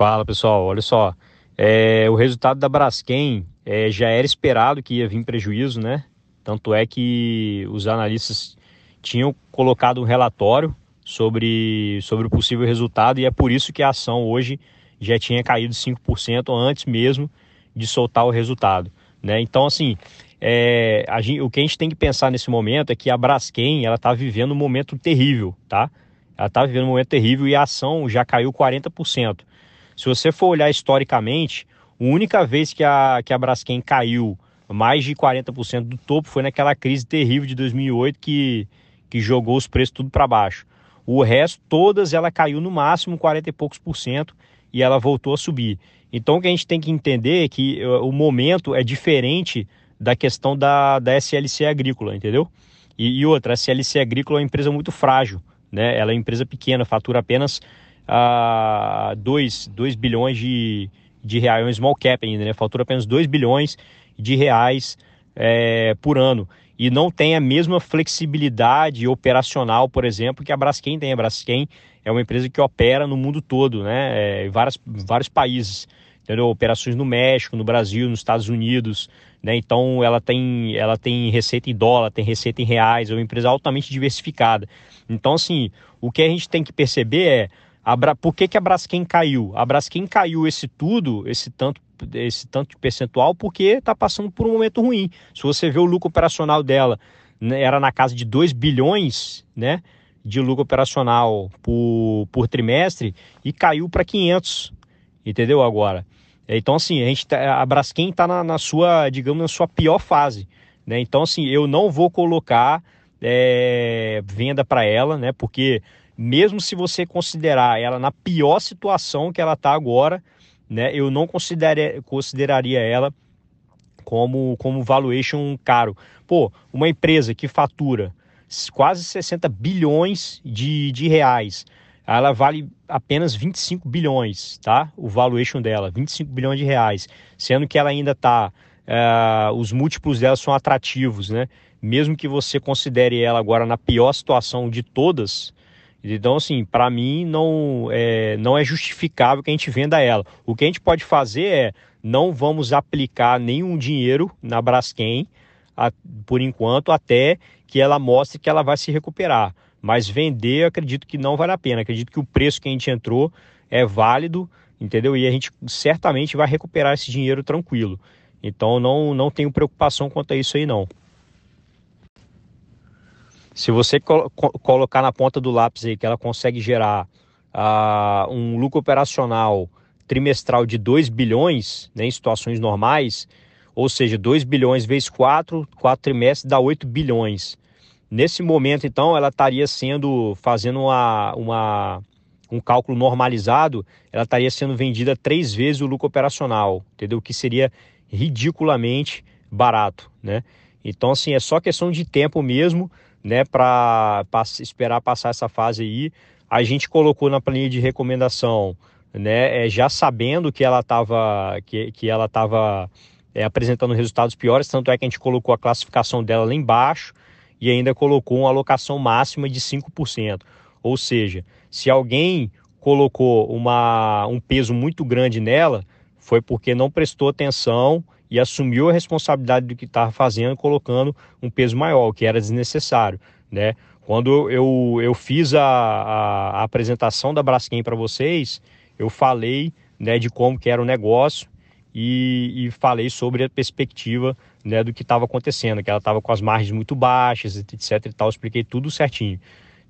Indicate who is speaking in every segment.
Speaker 1: Fala pessoal, olha só. É, o resultado da Braskem é, já era esperado que ia vir prejuízo, né? Tanto é que os analistas tinham colocado um relatório sobre, sobre o possível resultado e é por isso que a ação hoje já tinha caído 5% antes mesmo de soltar o resultado. Né? Então, assim, é, gente, o que a gente tem que pensar nesse momento é que a Braskem ela está vivendo um momento terrível, tá? Ela está vivendo um momento terrível e a ação já caiu 40%. Se você for olhar historicamente, a única vez que a, que a Braskem caiu mais de 40% do topo foi naquela crise terrível de 2008 que, que jogou os preços tudo para baixo. O resto, todas, ela caiu no máximo 40 e poucos por cento e ela voltou a subir. Então, o que a gente tem que entender é que uh, o momento é diferente da questão da, da SLC Agrícola, entendeu? E, e outra, a SLC Agrícola é uma empresa muito frágil, né? Ela é uma empresa pequena, fatura apenas 2 uh, bilhões de, de reais, um small cap ainda, né? Fatura apenas 2 bilhões de reais é, por ano. E não tem a mesma flexibilidade operacional, por exemplo, que a Braskem tem. A Braskem é uma empresa que opera no mundo todo, né? É, várias, vários países. Entendeu? Operações no México, no Brasil, nos Estados Unidos. Né? Então ela tem, ela tem receita em dólar, tem receita em reais, é uma empresa altamente diversificada. Então, assim, o que a gente tem que perceber é a Bra... Por que, que a Braskem caiu? A Braskem caiu esse tudo, esse tanto, esse tanto de percentual, porque está passando por um momento ruim. Se você vê o lucro operacional dela, né, era na casa de 2 bilhões né, de lucro operacional por, por trimestre e caiu para 500, entendeu agora? Então, assim, a, gente tá, a Braskem está na, na, sua, digamos, na sua pior fase. Né? Então, assim, eu não vou colocar é, venda para ela, né? Porque mesmo se você considerar ela na pior situação que ela está agora, né, eu não consideraria, consideraria ela como, como valuation caro. Pô, uma empresa que fatura quase 60 bilhões de, de reais, ela vale apenas 25 bilhões, tá? O valuation dela, 25 bilhões de reais, sendo que ela ainda está, uh, eh, os múltiplos dela são atrativos, né? Mesmo que você considere ela agora na pior situação de todas, então, assim, para mim não é, não é justificável que a gente venda ela. O que a gente pode fazer é não vamos aplicar nenhum dinheiro na Braskem a, por enquanto, até que ela mostre que ela vai se recuperar. Mas vender, acredito que não vale a pena. acredito que o preço que a gente entrou é válido, entendeu? E a gente certamente vai recuperar esse dinheiro tranquilo. Então, não, não tenho preocupação quanto a isso aí, não. Se você col colocar na ponta do lápis aí que ela consegue gerar uh, um lucro operacional trimestral de 2 bilhões né, em situações normais, ou seja, 2 bilhões vezes 4, 4 trimestres dá 8 bilhões. Nesse momento, então, ela estaria sendo, fazendo uma, uma, um cálculo normalizado, ela estaria sendo vendida três vezes o lucro operacional, entendeu? O que seria ridiculamente barato, né? Então, assim, é só questão de tempo mesmo né, para esperar passar essa fase aí. A gente colocou na planilha de recomendação, né, é, já sabendo que ela estava que, que ela tava, é, apresentando resultados piores, tanto é que a gente colocou a classificação dela lá embaixo e ainda colocou uma alocação máxima de 5%. Ou seja, se alguém colocou uma, um peso muito grande nela, foi porque não prestou atenção e assumiu a responsabilidade do que estava fazendo, colocando um peso maior, que era desnecessário, né? Quando eu, eu fiz a, a, a apresentação da Braskem para vocês, eu falei né, de como que era o negócio e, e falei sobre a perspectiva né, do que estava acontecendo, que ela estava com as margens muito baixas, etc e tal, expliquei tudo certinho,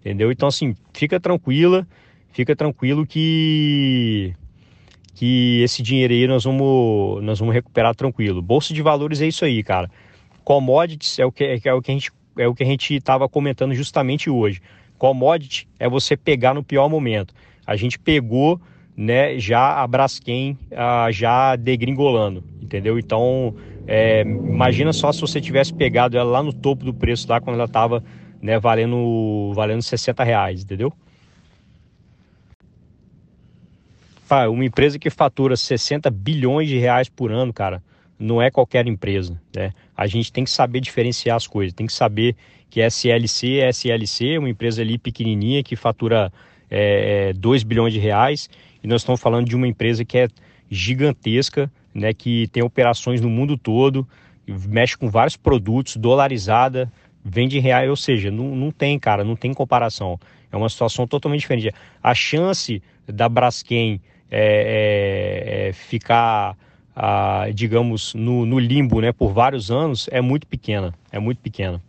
Speaker 1: entendeu? Então, assim, fica tranquila, fica tranquilo que que esse dinheiro aí nós vamos, nós vamos recuperar tranquilo. Bolsa de valores é isso aí, cara. Commodities é o que, é o que a gente é o que a gente estava comentando justamente hoje. Commodity é você pegar no pior momento. A gente pegou, né, já a Braskem já degringolando, entendeu? Então, é, imagina só se você tivesse pegado ela lá no topo do preço, lá quando ela estava né, valendo, valendo 60 reais, entendeu? Uma empresa que fatura 60 bilhões de reais por ano, cara, não é qualquer empresa, né? A gente tem que saber diferenciar as coisas, tem que saber que SLC é SLC, uma empresa ali pequenininha que fatura é, 2 é, bilhões de reais, e nós estamos falando de uma empresa que é gigantesca, né, que tem operações no mundo todo, mexe com vários produtos, dolarizada, vende em reais, ou seja, não, não tem, cara, não tem comparação. É uma situação totalmente diferente. A chance da Braskem é ficar, ah, digamos, no, no, limbo né, por vários anos é muito pequena. É muito pequena.